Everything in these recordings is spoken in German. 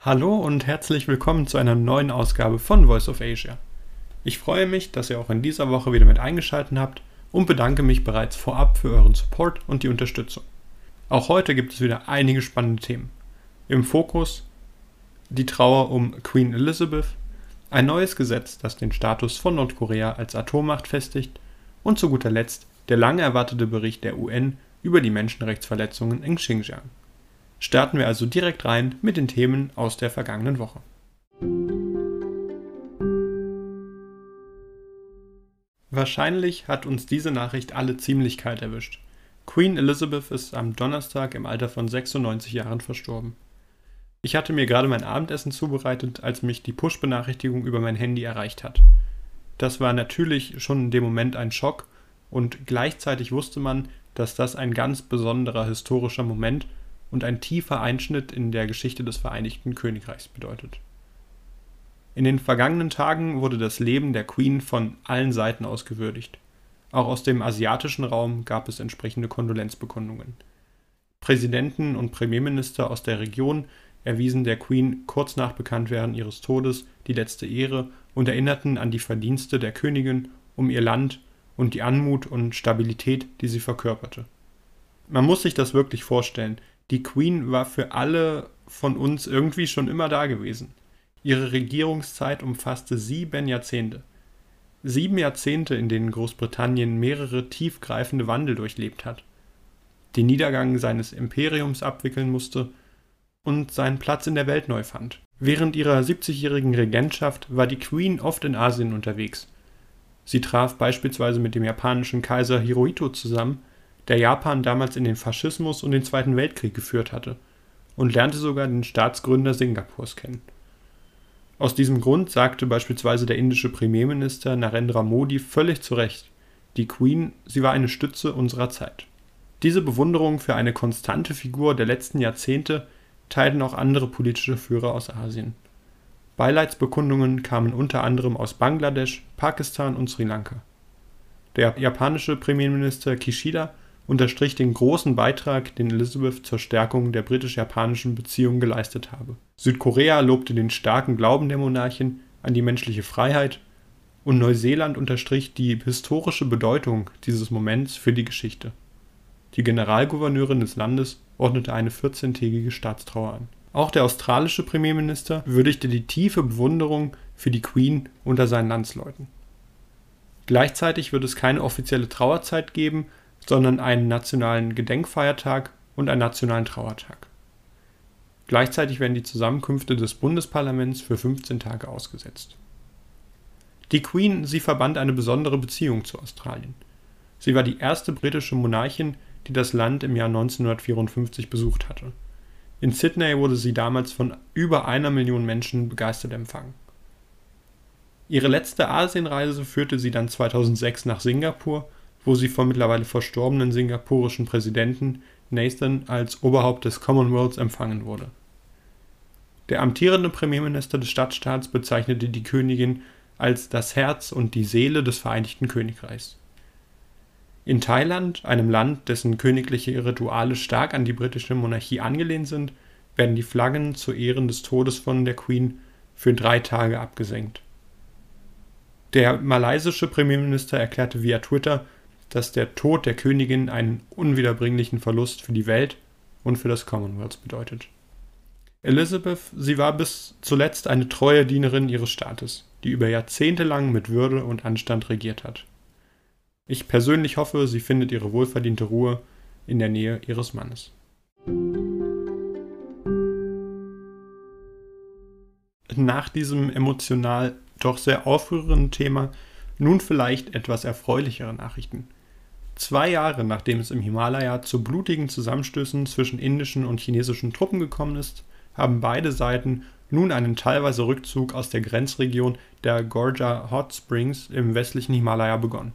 Hallo und herzlich willkommen zu einer neuen Ausgabe von Voice of Asia. Ich freue mich, dass ihr auch in dieser Woche wieder mit eingeschaltet habt und bedanke mich bereits vorab für euren Support und die Unterstützung. Auch heute gibt es wieder einige spannende Themen. Im Fokus die Trauer um Queen Elizabeth, ein neues Gesetz, das den Status von Nordkorea als Atommacht festigt und zu guter Letzt der lange erwartete Bericht der UN über die Menschenrechtsverletzungen in Xinjiang. Starten wir also direkt rein mit den Themen aus der vergangenen Woche. Wahrscheinlich hat uns diese Nachricht alle ziemlich kalt erwischt. Queen Elizabeth ist am Donnerstag im Alter von 96 Jahren verstorben. Ich hatte mir gerade mein Abendessen zubereitet, als mich die Push-Benachrichtigung über mein Handy erreicht hat. Das war natürlich schon in dem Moment ein Schock und gleichzeitig wusste man, dass das ein ganz besonderer historischer Moment und ein tiefer Einschnitt in der Geschichte des Vereinigten Königreichs bedeutet. In den vergangenen Tagen wurde das Leben der Queen von allen Seiten aus gewürdigt. Auch aus dem asiatischen Raum gab es entsprechende Kondolenzbekundungen. Präsidenten und Premierminister aus der Region erwiesen der Queen kurz nach Bekanntwerden ihres Todes die letzte Ehre und erinnerten an die Verdienste der Königin um ihr Land und die Anmut und Stabilität, die sie verkörperte. Man muss sich das wirklich vorstellen, die Queen war für alle von uns irgendwie schon immer da gewesen. Ihre Regierungszeit umfasste sieben Jahrzehnte. Sieben Jahrzehnte, in denen Großbritannien mehrere tiefgreifende Wandel durchlebt hat, den Niedergang seines Imperiums abwickeln musste und seinen Platz in der Welt neu fand. Während ihrer 70-jährigen Regentschaft war die Queen oft in Asien unterwegs. Sie traf beispielsweise mit dem japanischen Kaiser Hirohito zusammen der Japan damals in den Faschismus und den Zweiten Weltkrieg geführt hatte, und lernte sogar den Staatsgründer Singapurs kennen. Aus diesem Grund sagte beispielsweise der indische Premierminister Narendra Modi völlig zu Recht, die Queen, sie war eine Stütze unserer Zeit. Diese Bewunderung für eine konstante Figur der letzten Jahrzehnte teilten auch andere politische Führer aus Asien. Beileidsbekundungen kamen unter anderem aus Bangladesch, Pakistan und Sri Lanka. Der japanische Premierminister Kishida unterstrich den großen Beitrag, den Elizabeth zur Stärkung der britisch-japanischen Beziehungen geleistet habe. Südkorea lobte den starken Glauben der Monarchin an die menschliche Freiheit und Neuseeland unterstrich die historische Bedeutung dieses Moments für die Geschichte. Die Generalgouverneurin des Landes ordnete eine 14-tägige Staatstrauer an. Auch der australische Premierminister würdigte die tiefe Bewunderung für die Queen unter seinen Landsleuten. Gleichzeitig wird es keine offizielle Trauerzeit geben, sondern einen nationalen Gedenkfeiertag und einen nationalen Trauertag. Gleichzeitig werden die Zusammenkünfte des Bundesparlaments für 15 Tage ausgesetzt. Die Queen, sie verband eine besondere Beziehung zu Australien. Sie war die erste britische Monarchin, die das Land im Jahr 1954 besucht hatte. In Sydney wurde sie damals von über einer Million Menschen begeistert empfangen. Ihre letzte Asienreise führte sie dann 2006 nach Singapur wo sie vom mittlerweile verstorbenen singapurischen Präsidenten Nathan als Oberhaupt des Commonwealths empfangen wurde. Der amtierende Premierminister des Stadtstaats bezeichnete die Königin als das Herz und die Seele des Vereinigten Königreichs. In Thailand, einem Land, dessen königliche Rituale stark an die britische Monarchie angelehnt sind, werden die Flaggen zu Ehren des Todes von der Queen für drei Tage abgesenkt. Der malaysische Premierminister erklärte via Twitter, dass der Tod der Königin einen unwiederbringlichen Verlust für die Welt und für das Commonwealth bedeutet. Elizabeth, sie war bis zuletzt eine treue Dienerin ihres Staates, die über Jahrzehnte lang mit Würde und Anstand regiert hat. Ich persönlich hoffe, sie findet ihre wohlverdiente Ruhe in der Nähe ihres Mannes. Nach diesem emotional doch sehr aufrührenden Thema nun vielleicht etwas erfreulichere Nachrichten. Zwei Jahre nachdem es im Himalaya zu blutigen Zusammenstößen zwischen indischen und chinesischen Truppen gekommen ist, haben beide Seiten nun einen teilweise Rückzug aus der Grenzregion der Gorja Hot Springs im westlichen Himalaya begonnen.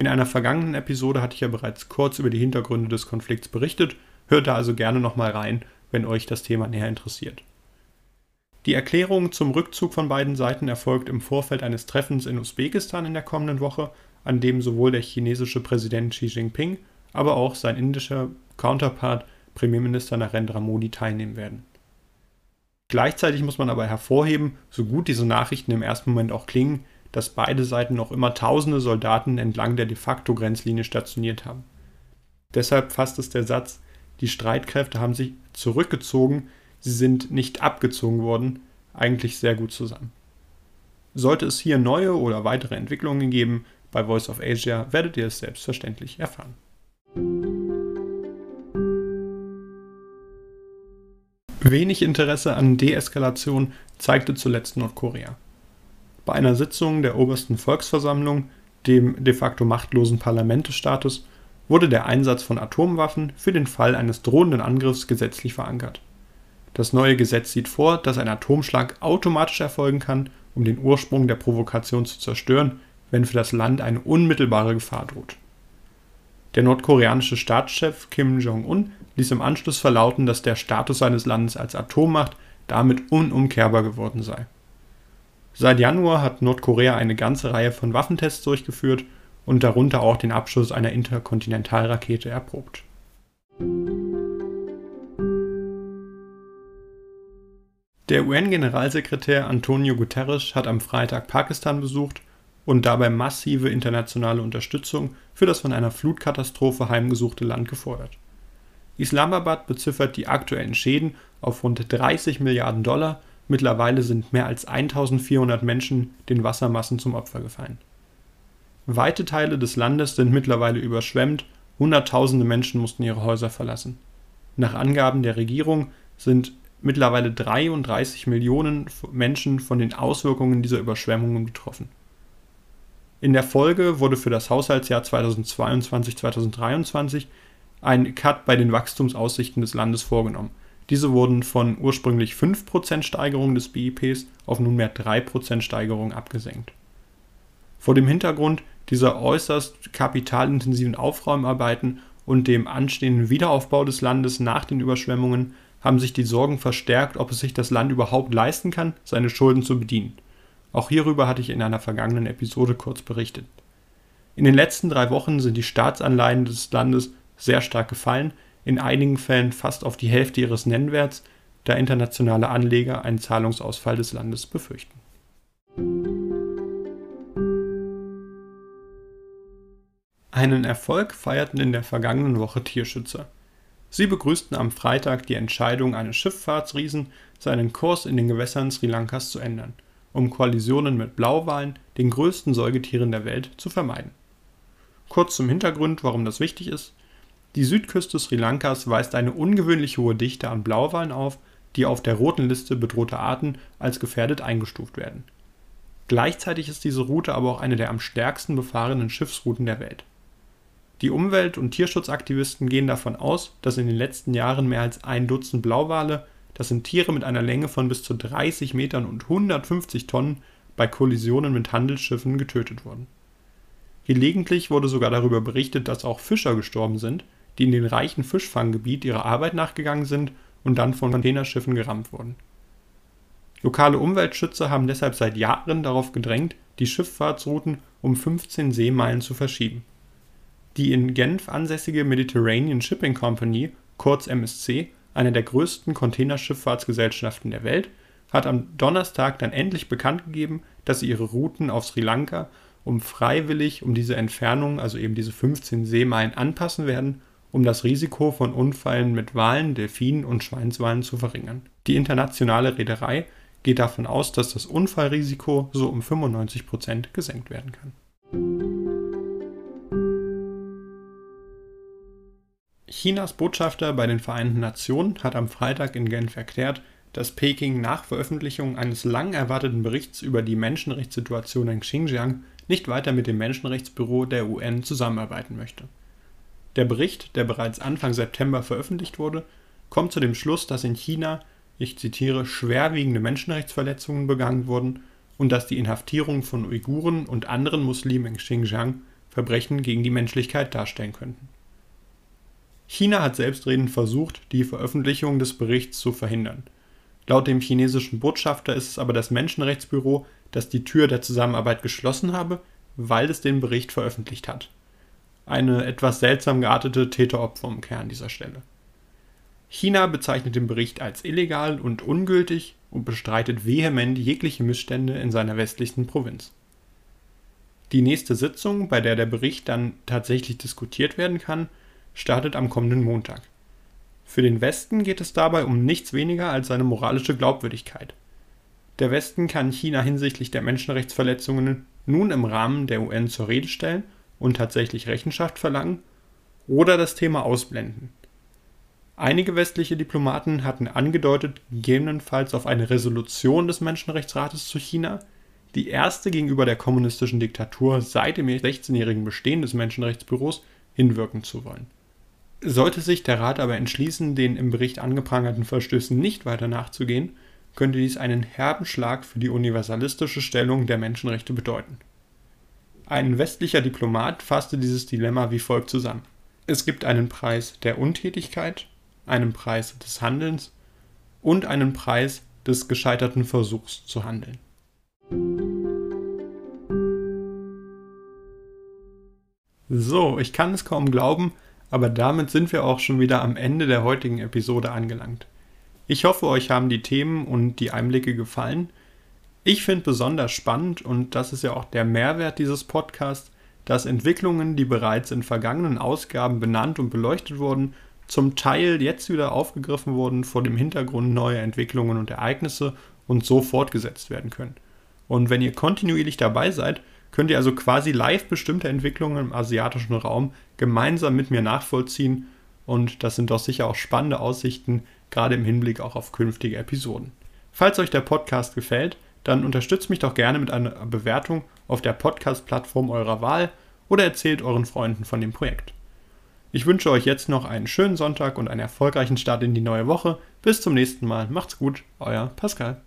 In einer vergangenen Episode hatte ich ja bereits kurz über die Hintergründe des Konflikts berichtet, hört da also gerne nochmal rein, wenn euch das Thema näher interessiert. Die Erklärung zum Rückzug von beiden Seiten erfolgt im Vorfeld eines Treffens in Usbekistan in der kommenden Woche an dem sowohl der chinesische Präsident Xi Jinping, aber auch sein indischer Counterpart Premierminister Narendra Modi teilnehmen werden. Gleichzeitig muss man aber hervorheben, so gut diese Nachrichten im ersten Moment auch klingen, dass beide Seiten noch immer tausende Soldaten entlang der de facto Grenzlinie stationiert haben. Deshalb fasst es der Satz, die Streitkräfte haben sich zurückgezogen, sie sind nicht abgezogen worden, eigentlich sehr gut zusammen. Sollte es hier neue oder weitere Entwicklungen geben, bei Voice of Asia werdet ihr es selbstverständlich erfahren. Wenig Interesse an Deeskalation zeigte zuletzt Nordkorea. Bei einer Sitzung der obersten Volksversammlung, dem de facto machtlosen Parlamentestatus, wurde der Einsatz von Atomwaffen für den Fall eines drohenden Angriffs gesetzlich verankert. Das neue Gesetz sieht vor, dass ein Atomschlag automatisch erfolgen kann, um den Ursprung der Provokation zu zerstören, wenn für das Land eine unmittelbare Gefahr droht. Der nordkoreanische Staatschef Kim Jong-un ließ im Anschluss verlauten, dass der Status seines Landes als Atommacht damit unumkehrbar geworden sei. Seit Januar hat Nordkorea eine ganze Reihe von Waffentests durchgeführt und darunter auch den Abschuss einer Interkontinentalrakete erprobt. Der UN-Generalsekretär Antonio Guterres hat am Freitag Pakistan besucht und dabei massive internationale Unterstützung für das von einer Flutkatastrophe heimgesuchte Land gefordert. Islamabad beziffert die aktuellen Schäden auf rund 30 Milliarden Dollar, mittlerweile sind mehr als 1400 Menschen den Wassermassen zum Opfer gefallen. Weite Teile des Landes sind mittlerweile überschwemmt, Hunderttausende Menschen mussten ihre Häuser verlassen. Nach Angaben der Regierung sind mittlerweile 33 Millionen Menschen von den Auswirkungen dieser Überschwemmungen betroffen. In der Folge wurde für das Haushaltsjahr 2022/2023 ein Cut bei den Wachstumsaussichten des Landes vorgenommen. Diese wurden von ursprünglich 5% Steigerung des BIPs auf nunmehr 3% Steigerung abgesenkt. Vor dem Hintergrund dieser äußerst kapitalintensiven Aufräumarbeiten und dem anstehenden Wiederaufbau des Landes nach den Überschwemmungen haben sich die Sorgen verstärkt, ob es sich das Land überhaupt leisten kann, seine Schulden zu bedienen. Auch hierüber hatte ich in einer vergangenen Episode kurz berichtet. In den letzten drei Wochen sind die Staatsanleihen des Landes sehr stark gefallen, in einigen Fällen fast auf die Hälfte ihres Nennwerts, da internationale Anleger einen Zahlungsausfall des Landes befürchten. Einen Erfolg feierten in der vergangenen Woche Tierschützer. Sie begrüßten am Freitag die Entscheidung eines Schifffahrtsriesen, seinen Kurs in den Gewässern Sri Lankas zu ändern, um Kollisionen mit Blauwalen, den größten Säugetieren der Welt, zu vermeiden. Kurz zum Hintergrund, warum das wichtig ist. Die Südküste Sri Lankas weist eine ungewöhnlich hohe Dichte an Blauwalen auf, die auf der roten Liste bedrohter Arten als gefährdet eingestuft werden. Gleichzeitig ist diese Route aber auch eine der am stärksten befahrenen Schiffsrouten der Welt. Die Umwelt- und Tierschutzaktivisten gehen davon aus, dass in den letzten Jahren mehr als ein Dutzend Blauwale, das sind Tiere mit einer Länge von bis zu 30 Metern und 150 Tonnen, bei Kollisionen mit Handelsschiffen getötet wurden. Gelegentlich wurde sogar darüber berichtet, dass auch Fischer gestorben sind, die in den reichen Fischfanggebiet ihrer Arbeit nachgegangen sind und dann von Containerschiffen gerammt wurden. Lokale Umweltschützer haben deshalb seit Jahren darauf gedrängt, die Schifffahrtsrouten um 15 Seemeilen zu verschieben. Die in Genf ansässige Mediterranean Shipping Company, kurz MSC, eine der größten Containerschifffahrtsgesellschaften der Welt, hat am Donnerstag dann endlich bekannt gegeben, dass sie ihre Routen auf Sri Lanka um freiwillig um diese Entfernung, also eben diese 15 Seemeilen, anpassen werden um das Risiko von Unfällen mit Walen, Delfinen und Schweinswalen zu verringern. Die internationale Reederei geht davon aus, dass das Unfallrisiko so um 95 Prozent gesenkt werden kann. Chinas Botschafter bei den Vereinten Nationen hat am Freitag in Genf erklärt, dass Peking nach Veröffentlichung eines lang erwarteten Berichts über die Menschenrechtssituation in Xinjiang nicht weiter mit dem Menschenrechtsbüro der UN zusammenarbeiten möchte. Der Bericht, der bereits Anfang September veröffentlicht wurde, kommt zu dem Schluss, dass in China, ich zitiere, schwerwiegende Menschenrechtsverletzungen begangen wurden und dass die Inhaftierung von Uiguren und anderen Muslimen in Xinjiang Verbrechen gegen die Menschlichkeit darstellen könnten. China hat selbstredend versucht, die Veröffentlichung des Berichts zu verhindern. Laut dem chinesischen Botschafter ist es aber das Menschenrechtsbüro, das die Tür der Zusammenarbeit geschlossen habe, weil es den Bericht veröffentlicht hat eine etwas seltsam geartete Täter-Opfer-Umkehr an dieser Stelle. China bezeichnet den Bericht als illegal und ungültig, und bestreitet vehement jegliche Missstände in seiner westlichsten Provinz. Die nächste Sitzung, bei der der Bericht dann tatsächlich diskutiert werden kann, startet am kommenden Montag. Für den Westen geht es dabei um nichts weniger als seine moralische Glaubwürdigkeit. Der Westen kann China hinsichtlich der Menschenrechtsverletzungen nun im Rahmen der UN zur Rede stellen und tatsächlich Rechenschaft verlangen oder das Thema ausblenden. Einige westliche Diplomaten hatten angedeutet, gegebenenfalls auf eine Resolution des Menschenrechtsrates zu China, die erste gegenüber der kommunistischen Diktatur seit dem 16-jährigen Bestehen des Menschenrechtsbüros, hinwirken zu wollen. Sollte sich der Rat aber entschließen, den im Bericht angeprangerten Verstößen nicht weiter nachzugehen, könnte dies einen herben Schlag für die universalistische Stellung der Menschenrechte bedeuten. Ein westlicher Diplomat fasste dieses Dilemma wie folgt zusammen. Es gibt einen Preis der Untätigkeit, einen Preis des Handelns und einen Preis des gescheiterten Versuchs zu handeln. So, ich kann es kaum glauben, aber damit sind wir auch schon wieder am Ende der heutigen Episode angelangt. Ich hoffe, euch haben die Themen und die Einblicke gefallen. Ich finde besonders spannend, und das ist ja auch der Mehrwert dieses Podcasts, dass Entwicklungen, die bereits in vergangenen Ausgaben benannt und beleuchtet wurden, zum Teil jetzt wieder aufgegriffen wurden vor dem Hintergrund neuer Entwicklungen und Ereignisse und so fortgesetzt werden können. Und wenn ihr kontinuierlich dabei seid, könnt ihr also quasi live bestimmte Entwicklungen im asiatischen Raum gemeinsam mit mir nachvollziehen und das sind doch sicher auch spannende Aussichten, gerade im Hinblick auch auf künftige Episoden. Falls euch der Podcast gefällt, dann unterstützt mich doch gerne mit einer Bewertung auf der Podcast-Plattform eurer Wahl oder erzählt euren Freunden von dem Projekt. Ich wünsche euch jetzt noch einen schönen Sonntag und einen erfolgreichen Start in die neue Woche. Bis zum nächsten Mal. Macht's gut, euer Pascal.